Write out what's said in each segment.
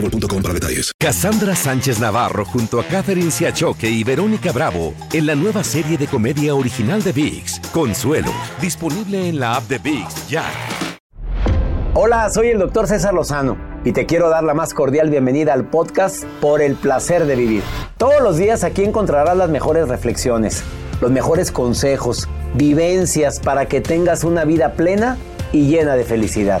boostmobile.com para detalles. Cassandra Sánchez Navarro junto a Catherine Siachoque y Verónica Bravo en la nueva serie de comedia original de VIX, Consuelo, disponible en la app de VIX ya. Hola, soy el doctor César Lozano y te quiero dar la más cordial bienvenida al podcast Por el placer de vivir. Todos los días aquí encontrarás las mejores reflexiones, los mejores consejos, vivencias para que tengas una vida plena y llena de felicidad.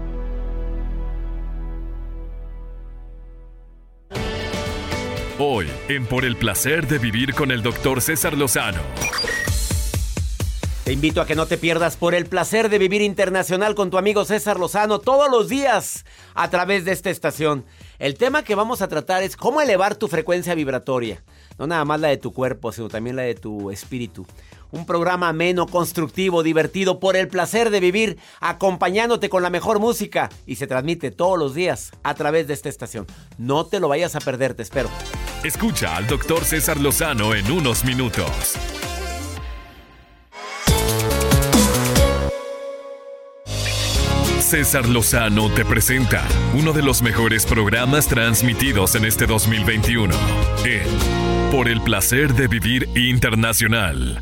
Hoy, en Por el placer de vivir con el doctor César Lozano. Te invito a que no te pierdas por el placer de vivir internacional con tu amigo César Lozano todos los días a través de esta estación. El tema que vamos a tratar es cómo elevar tu frecuencia vibratoria. No nada más la de tu cuerpo, sino también la de tu espíritu. Un programa ameno, constructivo, divertido, por el placer de vivir, acompañándote con la mejor música. Y se transmite todos los días a través de esta estación. No te lo vayas a perder, te espero. Escucha al doctor César Lozano en unos minutos. César Lozano te presenta uno de los mejores programas transmitidos en este 2021 en Por el placer de vivir internacional.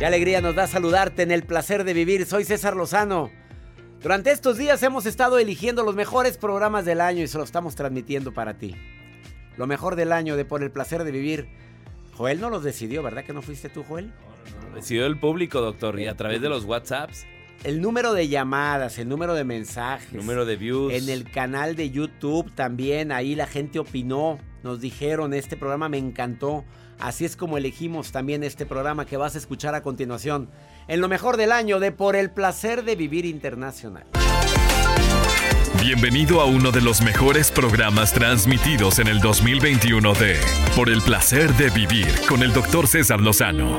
Qué alegría nos da saludarte en el placer de vivir. Soy César Lozano. Durante estos días hemos estado eligiendo los mejores programas del año y se los estamos transmitiendo para ti. Lo mejor del año de Por el placer de vivir. Joel no los decidió, ¿verdad que no fuiste tú, Joel? Decidió el público, doctor, y a través de los WhatsApps. El número de llamadas, el número de mensajes. Número de views. En el canal de YouTube también, ahí la gente opinó. Nos dijeron, este programa me encantó. Así es como elegimos también este programa que vas a escuchar a continuación. En lo mejor del año de Por el placer de vivir internacional. Bienvenido a uno de los mejores programas transmitidos en el 2021 de Por el placer de vivir con el doctor César Lozano.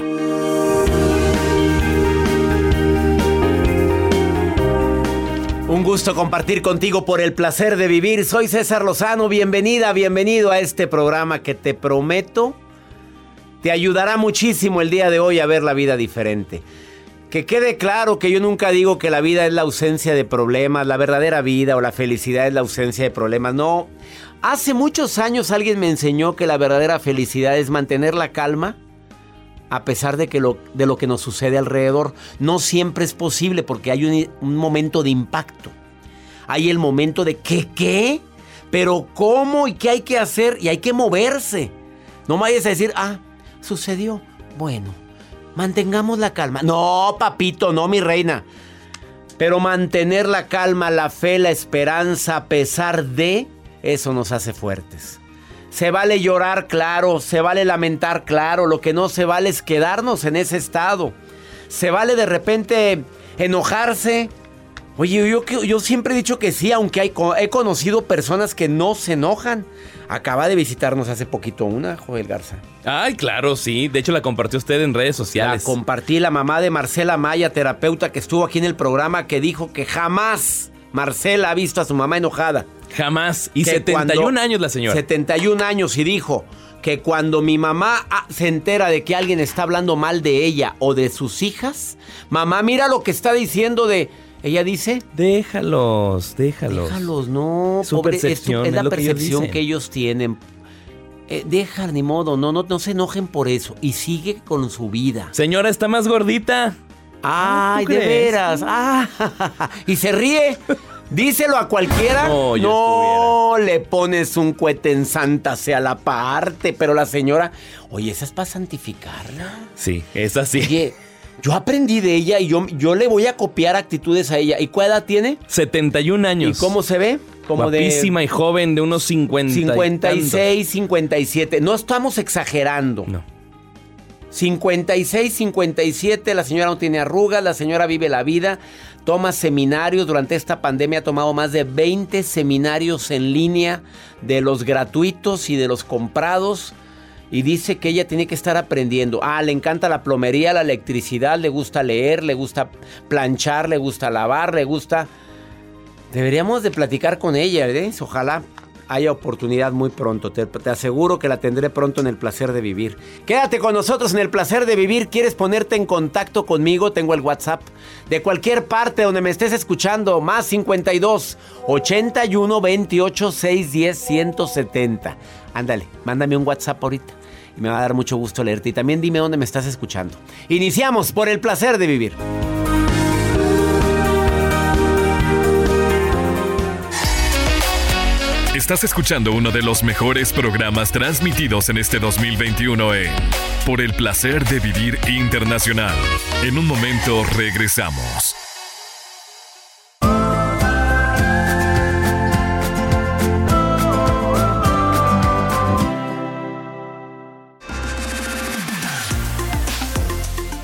Un gusto compartir contigo por el placer de vivir. Soy César Lozano. Bienvenida, bienvenido a este programa que te prometo te ayudará muchísimo el día de hoy a ver la vida diferente. Que quede claro que yo nunca digo que la vida es la ausencia de problemas, la verdadera vida o la felicidad es la ausencia de problemas. No. Hace muchos años alguien me enseñó que la verdadera felicidad es mantener la calma a pesar de, que lo, de lo que nos sucede alrededor. No siempre es posible porque hay un, un momento de impacto. Hay el momento de ¿qué qué? Pero ¿cómo y qué hay que hacer? Y hay que moverse. No vayas a decir, ah, sucedió. Bueno, mantengamos la calma. No, papito, no, mi reina. Pero mantener la calma, la fe, la esperanza, a pesar de, eso nos hace fuertes. Se vale llorar, claro, se vale lamentar, claro, lo que no se vale es quedarnos en ese estado. Se vale de repente enojarse. Oye, yo, yo siempre he dicho que sí, aunque hay, he conocido personas que no se enojan. Acaba de visitarnos hace poquito una, Joel Garza. Ay, claro, sí. De hecho, la compartió usted en redes sociales. La compartí la mamá de Marcela Maya, terapeuta que estuvo aquí en el programa, que dijo que jamás Marcela ha visto a su mamá enojada. Jamás. Y 71 años la señora. 71 años y dijo que cuando mi mamá ah, se entera de que alguien está hablando mal de ella o de sus hijas, mamá, mira lo que está diciendo de... Ella dice... Déjalos, déjalos. Déjalos, no. Su pobre, es, percepción, es la que ellos percepción que ellos tienen. Eh, deja, ni modo, no, no, no se enojen por eso. Y sigue con su vida. Señora, está más gordita. Ay, ¿tú de veras. Ah, y se ríe. Díselo a cualquiera. No le pones un cohete en Santa sea la parte. Pero la señora, oye, esa es para santificarla. Sí, es así. Oye, yo aprendí de ella y yo, yo le voy a copiar actitudes a ella. ¿Y cuál edad tiene? 71 años. ¿Y cómo se ve? Como Guapísima y joven, de unos 50 y 56, 57. No estamos exagerando. No. 56, 57, la señora no tiene arrugas, la señora vive la vida, toma seminarios, durante esta pandemia ha tomado más de 20 seminarios en línea de los gratuitos y de los comprados y dice que ella tiene que estar aprendiendo. Ah, le encanta la plomería, la electricidad, le gusta leer, le gusta planchar, le gusta lavar, le gusta... Deberíamos de platicar con ella, ¿eh? Ojalá haya oportunidad muy pronto. Te, te aseguro que la tendré pronto en el placer de vivir. Quédate con nosotros en el placer de vivir. ¿Quieres ponerte en contacto conmigo? Tengo el WhatsApp. De cualquier parte donde me estés escuchando, más 52 81 28 610 170. Ándale, mándame un WhatsApp ahorita. Y me va a dar mucho gusto leerte. Y también dime dónde me estás escuchando. Iniciamos por el placer de vivir. Estás escuchando uno de los mejores programas transmitidos en este 2021 en Por el placer de vivir internacional. En un momento regresamos.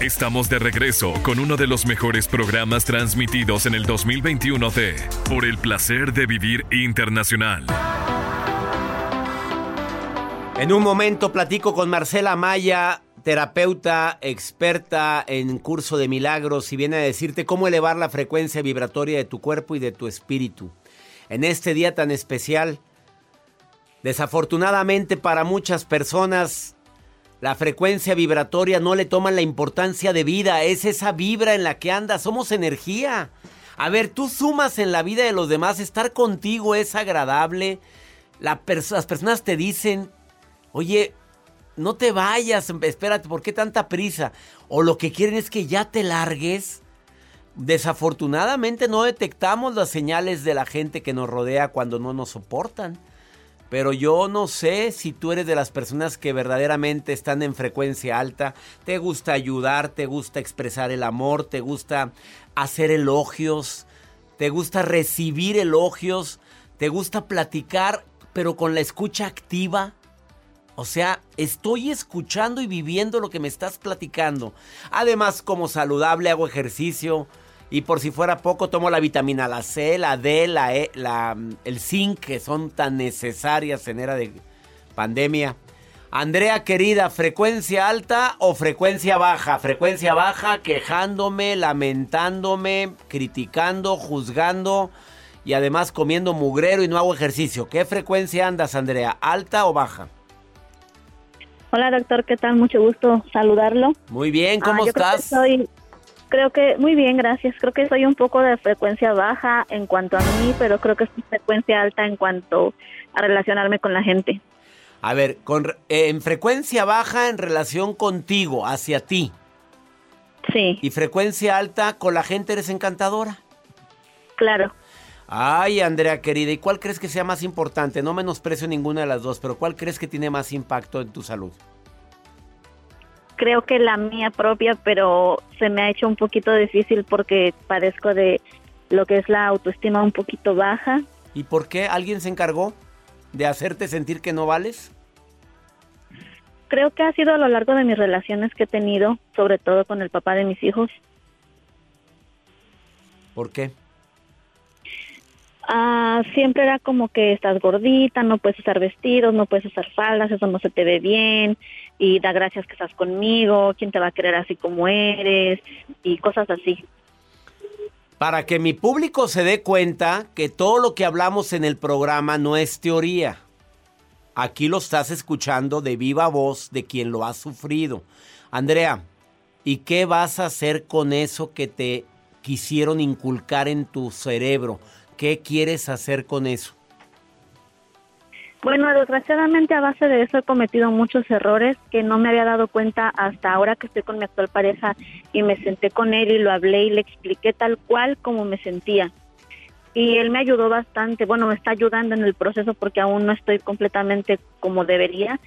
Estamos de regreso con uno de los mejores programas transmitidos en el 2021 de Por el placer de vivir internacional. En un momento platico con Marcela Maya, terapeuta, experta en curso de milagros, y viene a decirte cómo elevar la frecuencia vibratoria de tu cuerpo y de tu espíritu. En este día tan especial, desafortunadamente para muchas personas, la frecuencia vibratoria no le toman la importancia de vida, es esa vibra en la que andas, somos energía. A ver, tú sumas en la vida de los demás, estar contigo es agradable. Las personas te dicen, oye, no te vayas, espérate, ¿por qué tanta prisa? O lo que quieren es que ya te largues. Desafortunadamente no detectamos las señales de la gente que nos rodea cuando no nos soportan. Pero yo no sé si tú eres de las personas que verdaderamente están en frecuencia alta, te gusta ayudar, te gusta expresar el amor, te gusta hacer elogios, te gusta recibir elogios, te gusta platicar, pero con la escucha activa. O sea, estoy escuchando y viviendo lo que me estás platicando. Además, como saludable hago ejercicio. Y por si fuera poco, tomo la vitamina la C, la D, la E, la, el zinc, que son tan necesarias en era de pandemia. Andrea querida, ¿frecuencia alta o frecuencia baja? Frecuencia baja, quejándome, lamentándome, criticando, juzgando y además comiendo mugrero y no hago ejercicio. ¿Qué frecuencia andas, Andrea? ¿Alta o baja? Hola doctor, ¿qué tal? Mucho gusto saludarlo. Muy bien, Ah, ¿cómo yo creo que estás? soy- creo que muy bien, gracias. Creo que soy un poco de frecuencia baja en cuanto a mí, pero creo que es frecuencia alta en cuanto a relacionarme con la gente. A ver, con, eh, en frecuencia baja en relación contigo, hacia ti. Sí, Y frecuencia alta con la gente eres encantadora. claro. Ay, Andrea querida, ¿y cuál crees que sea más importante? No menosprecio ninguna de las dos, pero ¿cuál crees que tiene más impacto en tu salud? Creo que la mía propia, pero se me ha hecho un poquito difícil porque padezco de lo que es la autoestima un poquito baja. ¿Y por qué alguien se encargó de hacerte sentir que no vales? Creo que ha sido a lo largo de mis relaciones que he tenido, sobre todo con el papá de mis hijos. ¿Por qué? Ah, siempre era como que estás gordita, no puedes usar vestidos, no puedes usar faldas, eso no se te ve bien, y da gracias que estás conmigo, quién te va a querer así como eres, y cosas así. Para que mi público se dé cuenta que todo lo que hablamos en el programa no es teoría. Aquí lo estás escuchando de viva voz de quien lo ha sufrido. Andrea, ¿y qué vas a hacer con eso que te quisieron inculcar en tu cerebro? ¿Qué quieres hacer con eso? Bueno, desgraciadamente a base de eso he cometido muchos errores que no me había dado cuenta hasta ahora que estoy con mi actual pareja y me senté con él y lo hablé y le expliqué tal cual como me sentía. Y él me ayudó bastante, bueno, me está ayudando en el proceso porque aún no estoy completamente como debería,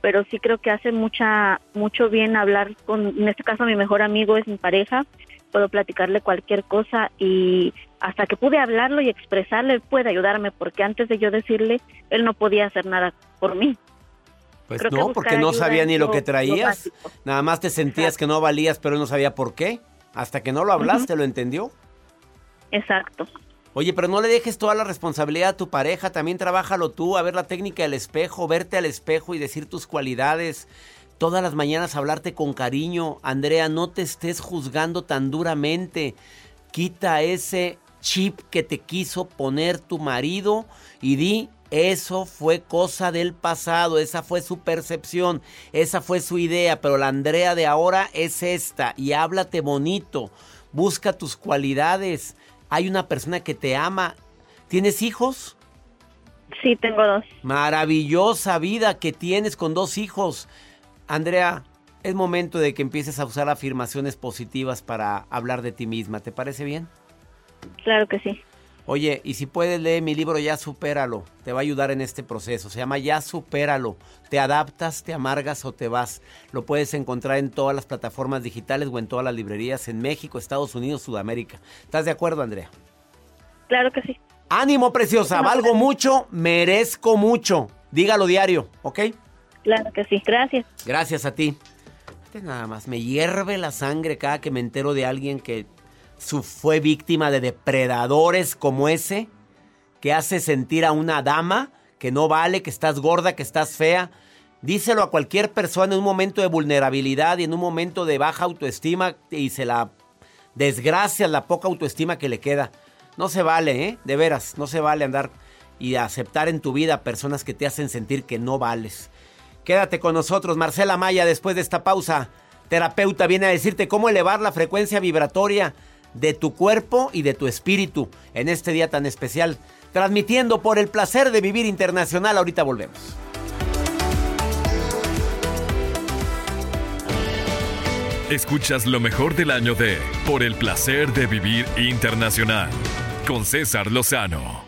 pero sí creo que hace mucha mucho bien hablar con, en este caso mi mejor amigo es mi pareja, puedo platicarle cualquier cosa y hasta que pude hablarlo y expresarle, él puede ayudarme, porque antes de yo decirle, él no podía hacer nada por mí. Pues no, porque no sabía ni lo que traías. Nada más te sentías que no valías, pero él no sabía por qué. Hasta que no lo hablaste, ¿lo entendió? Exacto. Oye, pero no le dejes toda la responsabilidad a tu pareja, también trabájalo tú, a ver la técnica del espejo, verte al espejo y decir tus cualidades. Todas las mañanas hablarte con cariño. Andrea, no te estés juzgando tan duramente. Quita ese chip que te quiso poner tu marido y di, eso fue cosa del pasado, esa fue su percepción, esa fue su idea, pero la Andrea de ahora es esta y háblate bonito, busca tus cualidades. Hay una persona que te ama. ¿Tienes hijos? Sí, tengo dos. Maravillosa vida que tienes con dos hijos. Andrea, es momento de que empieces a usar afirmaciones positivas para hablar de ti misma. ¿Te parece bien? Claro que sí. Oye, y si puedes leer mi libro Ya Supéralo, te va a ayudar en este proceso. Se llama Ya Supéralo. Te adaptas, te amargas o te vas. Lo puedes encontrar en todas las plataformas digitales o en todas las librerías en México, Estados Unidos, Sudamérica. ¿Estás de acuerdo, Andrea? Claro que sí. Ánimo, preciosa. Valgo mucho, merezco mucho. Dígalo diario, ¿ok? Claro que sí. Gracias. Gracias a ti. Nada más me hierve la sangre cada que me entero de alguien que fue víctima de depredadores como ese, que hace sentir a una dama que no vale, que estás gorda, que estás fea. Díselo a cualquier persona en un momento de vulnerabilidad y en un momento de baja autoestima y se la desgracia la poca autoestima que le queda. No se vale, ¿eh? De veras, no se vale andar y aceptar en tu vida personas que te hacen sentir que no vales. Quédate con nosotros, Marcela Maya, después de esta pausa. Terapeuta viene a decirte cómo elevar la frecuencia vibratoria de tu cuerpo y de tu espíritu en este día tan especial. Transmitiendo por el placer de vivir internacional. Ahorita volvemos. Escuchas lo mejor del año de Por el placer de vivir internacional con César Lozano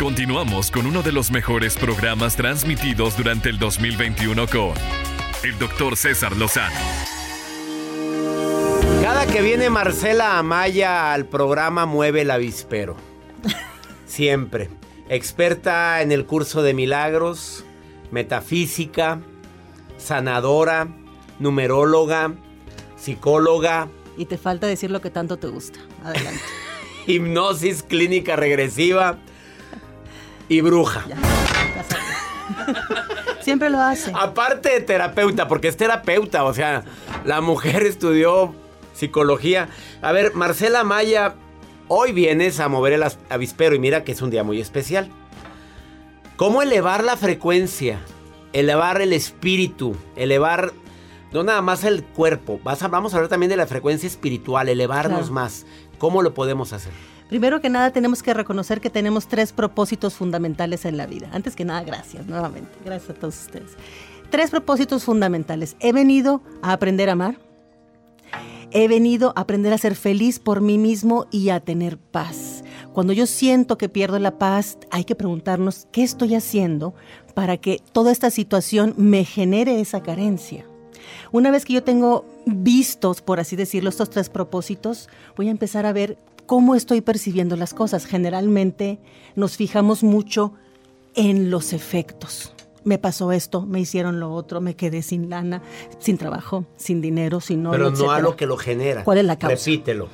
Continuamos con uno de los mejores programas transmitidos durante el 2021 con el doctor César Lozano. Cada que viene Marcela Amaya al programa mueve el avispero. Siempre. Experta en el curso de milagros, metafísica, sanadora, numeróloga, psicóloga. Y te falta decir lo que tanto te gusta. Adelante. Hipnosis clínica regresiva y bruja. Siempre lo hace. Aparte de terapeuta, porque es terapeuta, o sea, la mujer estudió psicología. A ver, Marcela Maya, hoy vienes a mover el avispero y mira que es un día muy especial. ¿Cómo elevar la frecuencia? Elevar el espíritu, elevar no nada más el cuerpo. Vas a- vamos a hablar también de la frecuencia espiritual, elevarnos Claro. más. ¿Cómo lo podemos hacer? Primero que nada tenemos que reconocer que tenemos tres propósitos fundamentales en la vida. Antes que nada, gracias nuevamente. Gracias a todos ustedes. Tres propósitos fundamentales. He venido a aprender a amar. He venido a aprender a ser feliz por mí mismo y a tener paz. Cuando yo siento que pierdo la paz, hay que preguntarnos qué estoy haciendo para que toda esta situación me genere esa carencia. Una vez que yo tengo vistos, por así decirlo, estos tres propósitos, voy a empezar a ver cómo estoy percibiendo las cosas. Generalmente nos fijamos mucho en los efectos. Me pasó esto, me hicieron lo otro, me quedé sin lana, sin trabajo, sin dinero, sin oro, Pero no a lo que lo genera. ¿Cuál es la causa? Repítelo.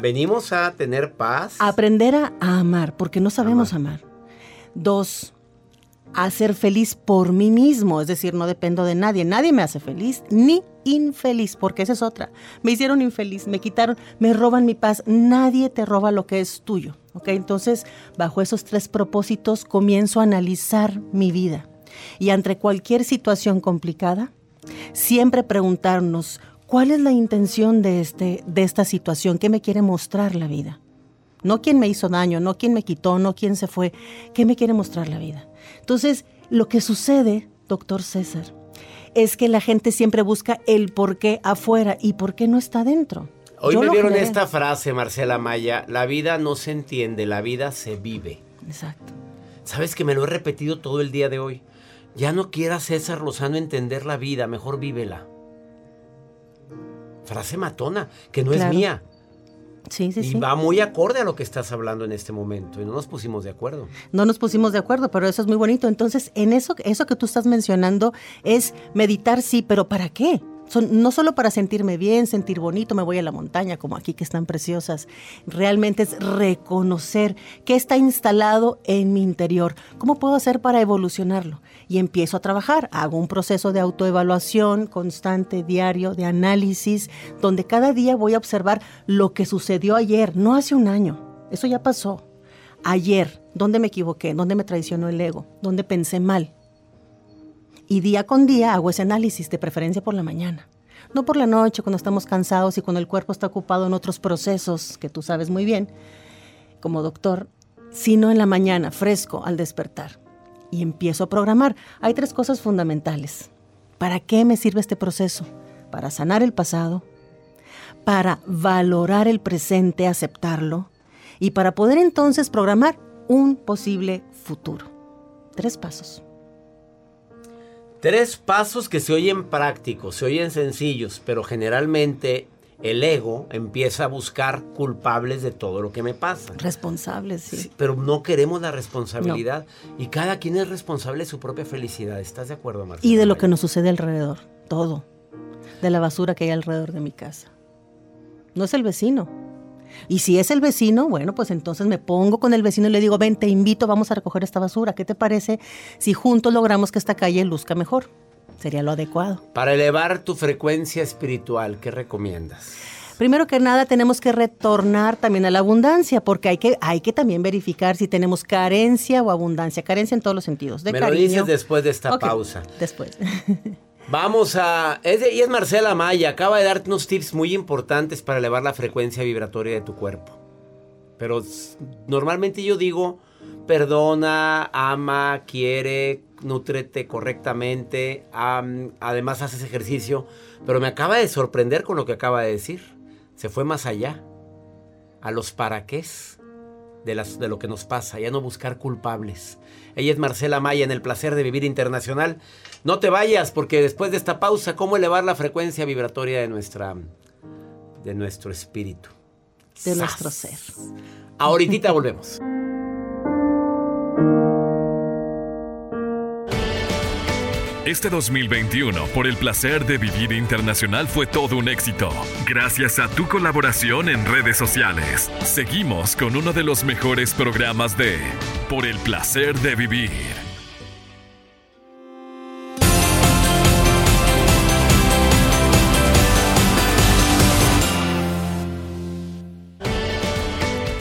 Venimos a tener paz. Aprender a, a amar, porque no sabemos amar. Dos, a ser feliz por mí mismo, es decir, no dependo de nadie. Nadie me hace feliz ni infeliz, porque esa es otra. Me hicieron infeliz, me quitaron, me roban mi paz. Nadie te roba lo que es tuyo. ¿ok? Entonces, bajo esos tres propósitos, comienzo a analizar mi vida. Y ante cualquier situación complicada, siempre preguntarnos cuál es la intención de, este, de esta situación, qué me quiere mostrar la vida. No quién me hizo daño, no quién me quitó, no quién se fue, qué me quiere mostrar la vida. Entonces, lo que sucede, doctor César, es que la gente siempre busca el por qué afuera y por qué no está dentro. Hoy Yo me vieron generé. esta frase, Marcela Maya. La vida no se entiende, la vida se vive. Exacto. Sabes que me lo he repetido todo el día de hoy. Ya no quiera César Lozano entender la vida, mejor vívela. Frase matona, que no Claro. es mía. Sí, sí, y sí. va muy acorde a lo que estás hablando en este momento. Y no nos pusimos de acuerdo. No nos pusimos de acuerdo, pero eso es muy bonito. Entonces, en eso, eso que tú estás mencionando es meditar, sí, pero ¿para qué? Son, no solo para sentirme bien, sentir bonito, me voy a la montaña, como aquí que están preciosas. Realmente es reconocer qué está instalado en mi interior. ¿Cómo puedo hacer para evolucionarlo? Y empiezo a trabajar. Hago un proceso de autoevaluación constante, diario, de análisis, donde cada día voy a observar lo que sucedió ayer, no hace un año. Eso ya pasó. Ayer, ¿dónde me equivoqué? ¿Dónde me traicionó el ego? ¿Dónde pensé mal? Y día con día hago ese análisis, de preferencia por la mañana. No por la noche, cuando estamos cansados y cuando el cuerpo está ocupado en otros procesos que tú sabes muy bien, como doctor, sino en la mañana, fresco, al despertar. Y empiezo a programar. Hay tres cosas fundamentales. ¿Para qué me sirve este proceso? Para sanar el pasado, para valorar el presente, aceptarlo, y para poder entonces programar un posible futuro. Tres pasos. Tres pasos que se oyen prácticos, se oyen sencillos, pero generalmente el ego empieza a buscar culpables de todo lo que me pasa. Responsables, sí. Sí, pero no queremos la responsabilidad y cada quien es responsable de su propia felicidad. ¿Estás de acuerdo, Marcela? Y de lo que nos sucede alrededor, todo. De la basura que hay alrededor de mi casa. No es el vecino. Y si es el vecino, bueno, pues entonces me pongo con el vecino y le digo, ven, te invito, vamos a recoger esta basura. ¿Qué te parece si juntos logramos que esta calle luzca mejor? Sería lo adecuado. Para elevar tu frecuencia espiritual, ¿qué recomiendas? Primero que nada, tenemos que retornar también a la abundancia, porque hay que, hay que también verificar si tenemos carencia o abundancia. Carencia en todos los sentidos. De Me lo dices después de esta pausa. Después. Vamos a... Es de- y es Marcela Maya, acaba de darte unos tips muy importantes para elevar la frecuencia vibratoria de tu cuerpo. Pero normalmente yo digo, perdona, ama, quiere, nútrete correctamente, am- además haces ejercicio. Pero me acaba de sorprender con lo que acaba de decir. Se fue más allá, a los para qués de, las, de lo que nos pasa, ya no buscar culpables. Ella es Marcela Maya en el placer de vivir internacional. No te vayas porque después de esta pausa, ¿cómo elevar la frecuencia vibratoria de nuestra de nuestro espíritu? De ¡Sas! nuestro ser. Ahorita volvemos. Este 2021, por el placer de vivir internacional, fue todo un éxito. Gracias a tu colaboración en redes sociales, seguimos con uno de los mejores programas de Por el placer de vivir.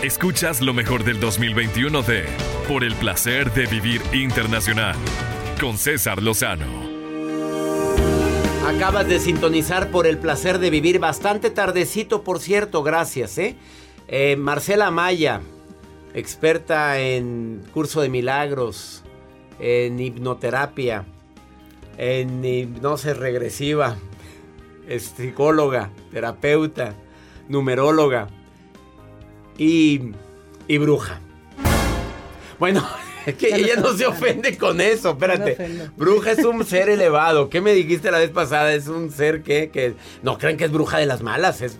Escuchas lo mejor del 2021 de Por el placer de vivir internacional con César Lozano. Acabas de sintonizar por el placer de vivir bastante tardecito, por cierto, gracias, ¿eh? eh Marcela Maya, experta en curso de milagros, en hipnoterapia, en hipnosis regresiva, es psicóloga, terapeuta, numeróloga y, y bruja. Bueno, es que ella no se ofende con eso, espérate. bruja es un ser elevado. ¿Qué me dijiste la vez pasada? Es un ser que, que no creen que es bruja de las malas, es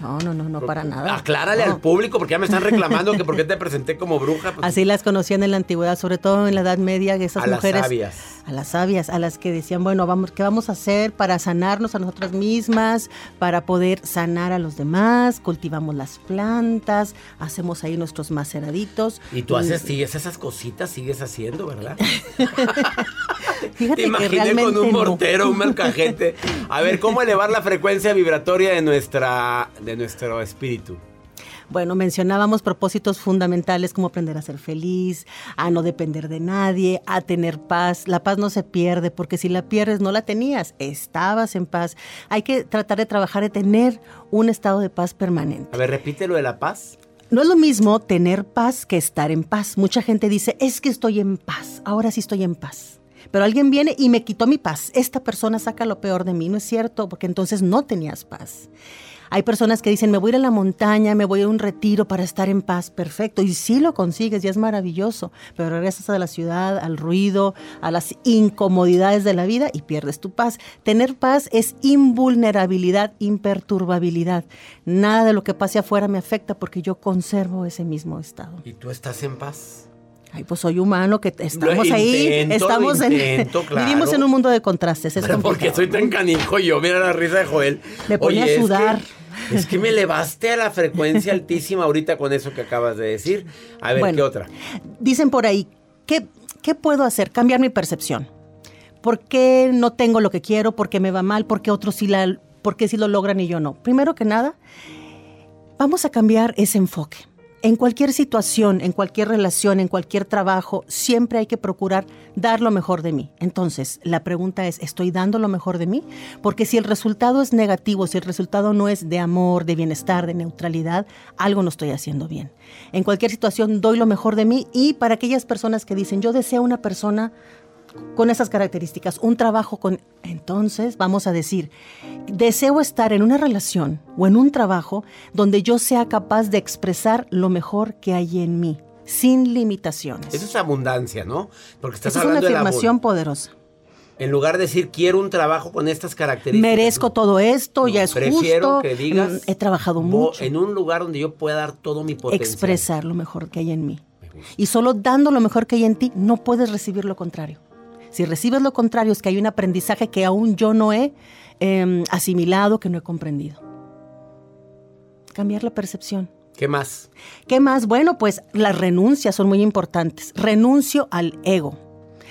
no, no, no, no para nada. Aclárale al público porque ya me están reclamando que por qué te presenté como bruja. Pues. Así las conocían en la antigüedad, sobre todo en la Edad Media, esas a mujeres. Las sabias. A las sabias, a las que decían, bueno, vamos, ¿qué vamos a hacer para sanarnos a nosotras mismas, para poder sanar a los demás? Cultivamos las plantas, hacemos ahí nuestros maceraditos. Y tú haces, sigues esas cositas, sigues haciendo, ¿verdad? Fíjate Te imaginé con un mortero, un malcajete. A ver, ¿cómo elevar la frecuencia vibratoria de nuestra de nuestro espíritu? Bueno, mencionábamos propósitos fundamentales como aprender a ser feliz, a no depender de nadie, a tener paz. La paz no se pierde porque si la pierdes no la tenías, estabas en paz. Hay que tratar de trabajar de tener un estado de paz permanente. A ver, repite lo de la paz. No es lo mismo tener paz que estar en paz. Mucha gente dice, es que estoy en paz, ahora sí estoy en paz. Pero alguien viene y me quitó mi paz. Esta persona saca lo peor de mí, ¿no es cierto? Porque entonces no tenías paz. Hay personas que dicen, me voy a ir a la montaña, me voy a un retiro para estar en paz. Perfecto. Y sí lo consigues, ya es maravilloso. Pero regresas a la ciudad, al ruido, a las incomodidades de la vida y pierdes tu paz. Tener paz es invulnerabilidad, imperturbabilidad. Nada de lo que pase afuera me afecta porque yo conservo ese mismo estado. ¿Y tú estás en paz? Ay, pues soy humano, que estamos ahí, estamos en, vivimos en un mundo de contrastes. Es porque soy tan canijo yo, mira la risa de Joel. Me pone a sudar. Es que, me elevaste a la frecuencia altísima ahorita con eso que acabas de decir. A ver, ¿qué otra? Dicen por ahí, ¿qué, ¿qué puedo hacer? Cambiar mi percepción. ¿Por qué no tengo lo que quiero? ¿Por qué me va mal? ¿Por qué otros sí, la, por qué sí lo logran y yo no? Primero que nada, vamos a cambiar ese enfoque en cualquier situación, en cualquier relación, en cualquier trabajo, siempre hay que procurar dar lo mejor de mí. Entonces, la pregunta es, ¿estoy dando lo mejor de mí? Porque si el resultado es negativo, si el resultado no es de amor, de bienestar, de neutralidad, algo no estoy haciendo bien. En cualquier situación doy lo mejor de mí y para aquellas personas que dicen, yo deseo una persona con esas características, un trabajo con... Entonces vamos a decir, deseo estar en una relación o en un trabajo donde yo sea capaz de expresar lo mejor que hay en mí, sin limitaciones. Eso es abundancia, ¿no? Porque estás es una afirmación poderosa. En lugar de decir quiero un trabajo con estas características. Merezco todo esto, ya es prefiero que digas. Mm, he trabajado mucho. En un lugar donde yo pueda dar todo mi potencial. Expresar lo mejor que hay en mí. Y solo dando lo mejor que hay en ti, no puedes recibir lo contrario. Si recibes lo contrario, es que hay un aprendizaje que aún yo no he em, asimilado, que no he comprendido. Cambiar la percepción. ¿Qué más? ¿Qué más? Bueno, pues las renuncias son muy importantes. Renuncio al ego.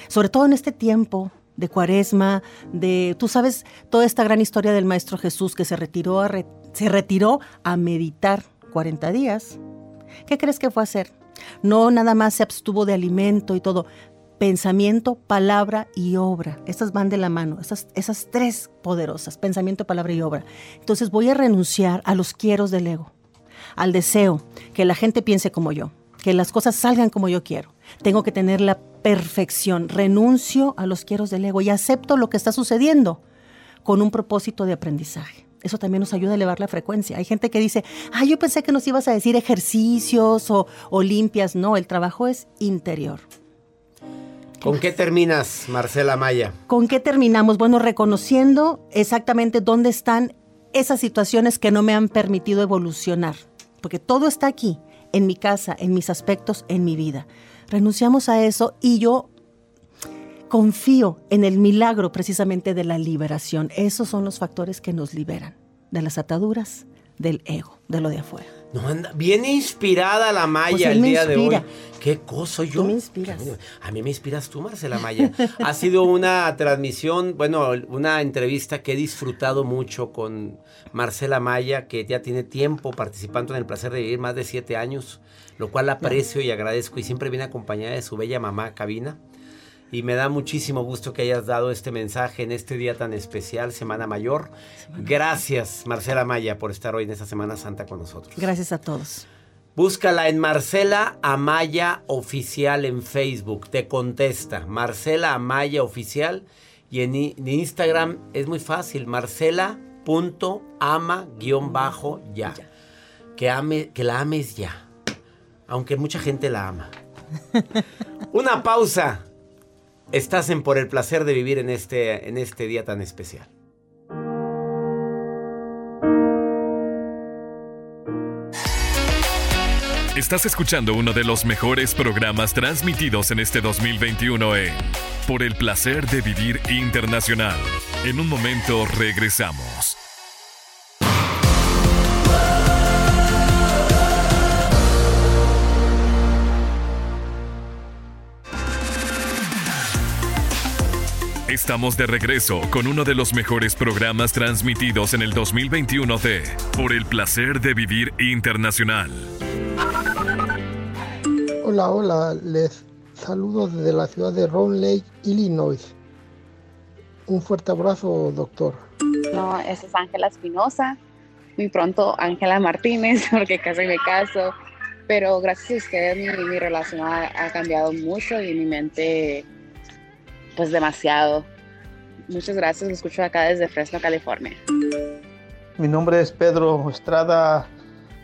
Sobre todo en este tiempo de cuaresma, de, tú sabes, toda esta gran historia del Maestro Jesús que se retiró a, se retiró a meditar 40 días. ¿Qué crees que fue a hacer? No nada más se abstuvo de alimento y todo, pensamiento, palabra y obra. Estas van de la mano, esas, esas tres poderosas, pensamiento, palabra y obra. Entonces voy a renunciar a los quieros del ego, al deseo que la gente piense como yo, que las cosas salgan como yo quiero. Tengo que tener la perfección. Renuncio a los quieros del ego y acepto lo que está sucediendo con un propósito de aprendizaje. Eso también nos ayuda a elevar la frecuencia. Hay gente que dice, ah, yo pensé que nos ibas a decir ejercicios o limpias. No, el trabajo es interior. ¿Con qué terminas, Marcela Maya? ¿Con qué terminamos? Bueno, reconociendo exactamente dónde están esas situaciones que no me han permitido evolucionar, porque todo está aquí, en mi casa, en mis aspectos, en mi vida. Renunciamos a eso y yo confío en el milagro precisamente de la liberación. Esos son los factores que nos liberan de las ataduras del ego, de lo de afuera. No, anda, viene inspirada la Maya Pues el día de hoy. ¿Qué cosa yo? Tú me inspiras. A mí me inspiras tú, Marcela Maya. ha sido una transmisión, bueno, una entrevista que he disfrutado mucho con Marcela Maya, que ya tiene tiempo participando en el placer de vivir más de siete años, lo cual aprecio y agradezco y siempre viene acompañada de su bella mamá, Cabina. Y me da muchísimo gusto que hayas dado este mensaje en este día tan especial, Semana Mayor. Gracias, Marcela Maya, por estar hoy en esta Semana Santa con nosotros. Gracias a todos. Búscala en Marcela Amaya Oficial en Facebook. Te contesta. Marcela Amaya Oficial. Y en, Instagram es muy fácil. Marcela.ama-ya. Que, ame, que la ames ya. Aunque mucha gente la ama. Una pausa. Estás en Por el placer de vivir en este, en este día tan especial. Estás escuchando uno de los mejores programas transmitidos en este 2021 en Por el placer de vivir internacional. En un momento regresamos. Estamos de regreso con uno de los mejores programas transmitidos en el 2021 de Por el placer de vivir internacional. Hola, hola, les saludo desde la ciudad de Round Lake, Illinois. Un fuerte abrazo, doctor. No, esa es Ángela Espinosa. Muy pronto Ángela Martínez, porque casi me caso. Pero gracias a ustedes mi, mi relación ha, ha cambiado mucho y mi mente, pues demasiado. Muchas gracias, lo escucho acá desde Fresno, California. Mi nombre es Pedro Estrada,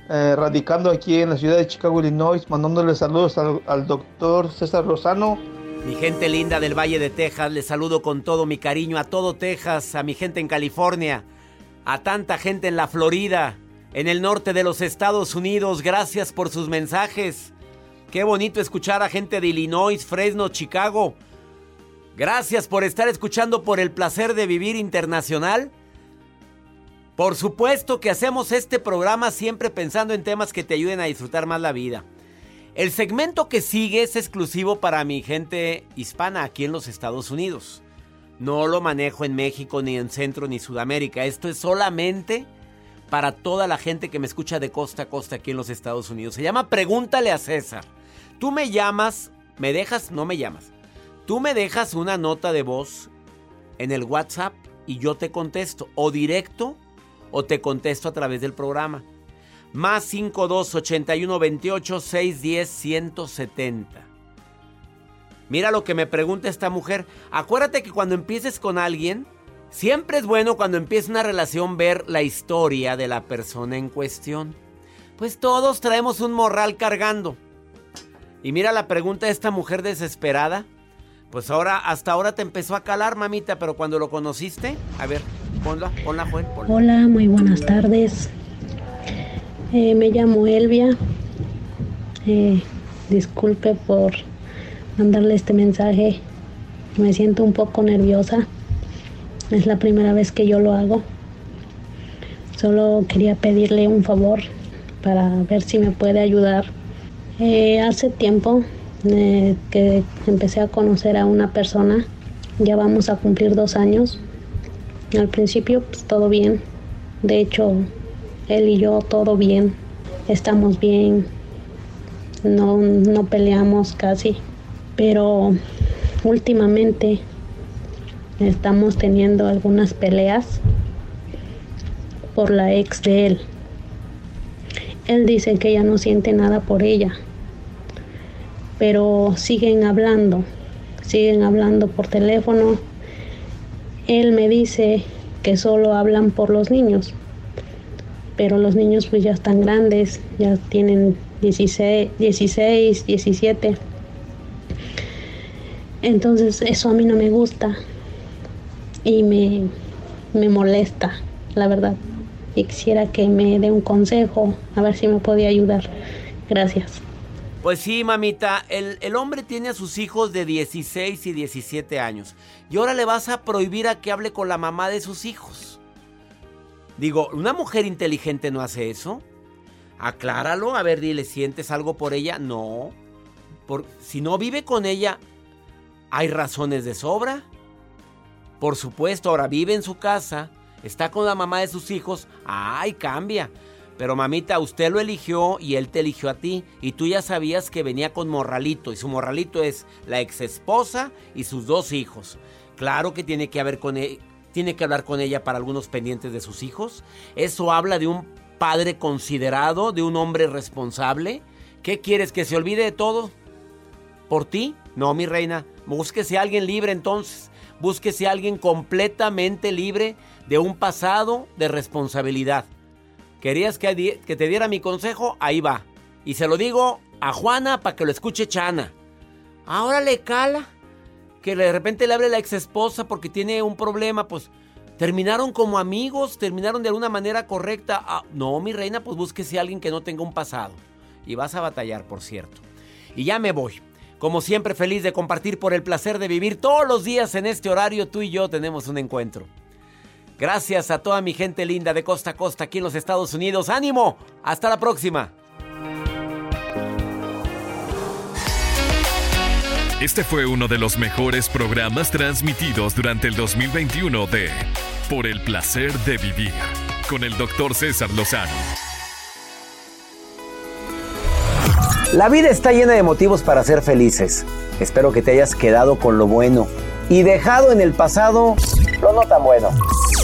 eh, radicando aquí en la ciudad de Chicago, Illinois, mandándole saludos al, al doctor César Rosano. Mi gente linda del Valle de Texas, les saludo con todo mi cariño a todo Texas, a mi gente en California, a tanta gente en la Florida, en el norte de los Estados Unidos. Gracias por sus mensajes. Qué bonito escuchar a gente de Illinois, Fresno, Chicago. Gracias por estar escuchando por el placer de vivir internacional. Por supuesto que hacemos este programa siempre pensando en temas que te ayuden a disfrutar más la vida. El segmento que sigue es exclusivo para mi gente hispana aquí en los Estados Unidos. No lo manejo en México, ni en Centro, ni Sudamérica. Esto es solamente para toda la gente que me escucha de costa a costa aquí en los Estados Unidos. Se llama Pregúntale a César. Tú me llamas, me dejas, no me llamas. Tú me dejas una nota de voz en el WhatsApp y yo te contesto. O directo o te contesto a través del programa. Más 52 81 28 610 170. Mira lo que me pregunta esta mujer. Acuérdate que cuando empieces con alguien, siempre es bueno cuando empieza una relación ver la historia de la persona en cuestión. Pues todos traemos un morral cargando. Y mira la pregunta de esta mujer desesperada. Pues ahora, hasta ahora te empezó a calar, mamita, pero cuando lo conociste, a ver, ponla, ponla, Joel, ponla. Hola, muy buenas tardes. Eh, me llamo Elvia. Eh, disculpe por mandarle este mensaje. Me siento un poco nerviosa. Es la primera vez que yo lo hago. Solo quería pedirle un favor para ver si me puede ayudar. Eh, hace tiempo eh, que empecé a conocer a una persona. Ya vamos a cumplir dos años. Al principio pues todo bien. De hecho, él y yo todo bien. Estamos bien. No, no peleamos casi. Pero últimamente estamos teniendo algunas peleas por la ex de él. Él dice que ya no siente nada por ella. Pero siguen hablando. Siguen hablando por teléfono. Él me dice que solo hablan por los niños. Pero los niños pues ya están grandes, ya tienen 16, 16 17. Entonces eso a mí no me gusta y me, me molesta, la verdad. Y quisiera que me dé un consejo, a ver si me podía ayudar. Gracias. Pues sí, mamita, el, el, hombre tiene a sus hijos de 16 y 17 años. Y ahora le vas a prohibir a que hable con la mamá de sus hijos. Digo, ¿una mujer inteligente no hace eso? Acláralo, a ver, dile, ¿sientes algo por ella? No. Por, si no vive con ella, ¿hay razones de sobra? Por supuesto, ahora vive en su casa, está con la mamá de sus hijos, ¡ay, cambia! Pero mamita, usted lo eligió y él te eligió a ti. Y tú ya sabías que venía con morralito. Y su morralito es la ex esposa y sus dos hijos. Claro que tiene que, haber con e, tiene que hablar con ella para algunos pendientes de sus hijos. Eso habla de un padre considerado, de un hombre responsable. ¿Qué quieres? ¿Que se olvide de todo? ¿Por ti? No, mi reina. Búsquese a alguien libre entonces. Búsquese a alguien completamente libre de un pasado de responsabilidad. ¿Querías que, te diera mi consejo? Ahí va. Y se lo digo a Juana para que lo escuche Chana. Ahora le cala. Que de repente le hable la ex esposa porque tiene un problema, pues terminaron como amigos, terminaron de alguna manera correcta. Ah, no, mi reina, pues búsquese a alguien que no tenga un pasado. Y vas a batallar, por cierto. Y ya me voy. Como siempre, feliz de compartir por el placer de vivir todos los días en este horario. Tú y yo tenemos un encuentro. Gracias a toda mi gente linda de costa a costa aquí en los Estados Unidos. ¡Ánimo! Hasta la próxima. Este fue uno de los mejores programas transmitidos durante el 2021 de Por el placer de vivir con el doctor César Lozano. La vida está llena de motivos para ser felices. Espero que te hayas quedado con lo bueno y dejado en el pasado lo no tan bueno.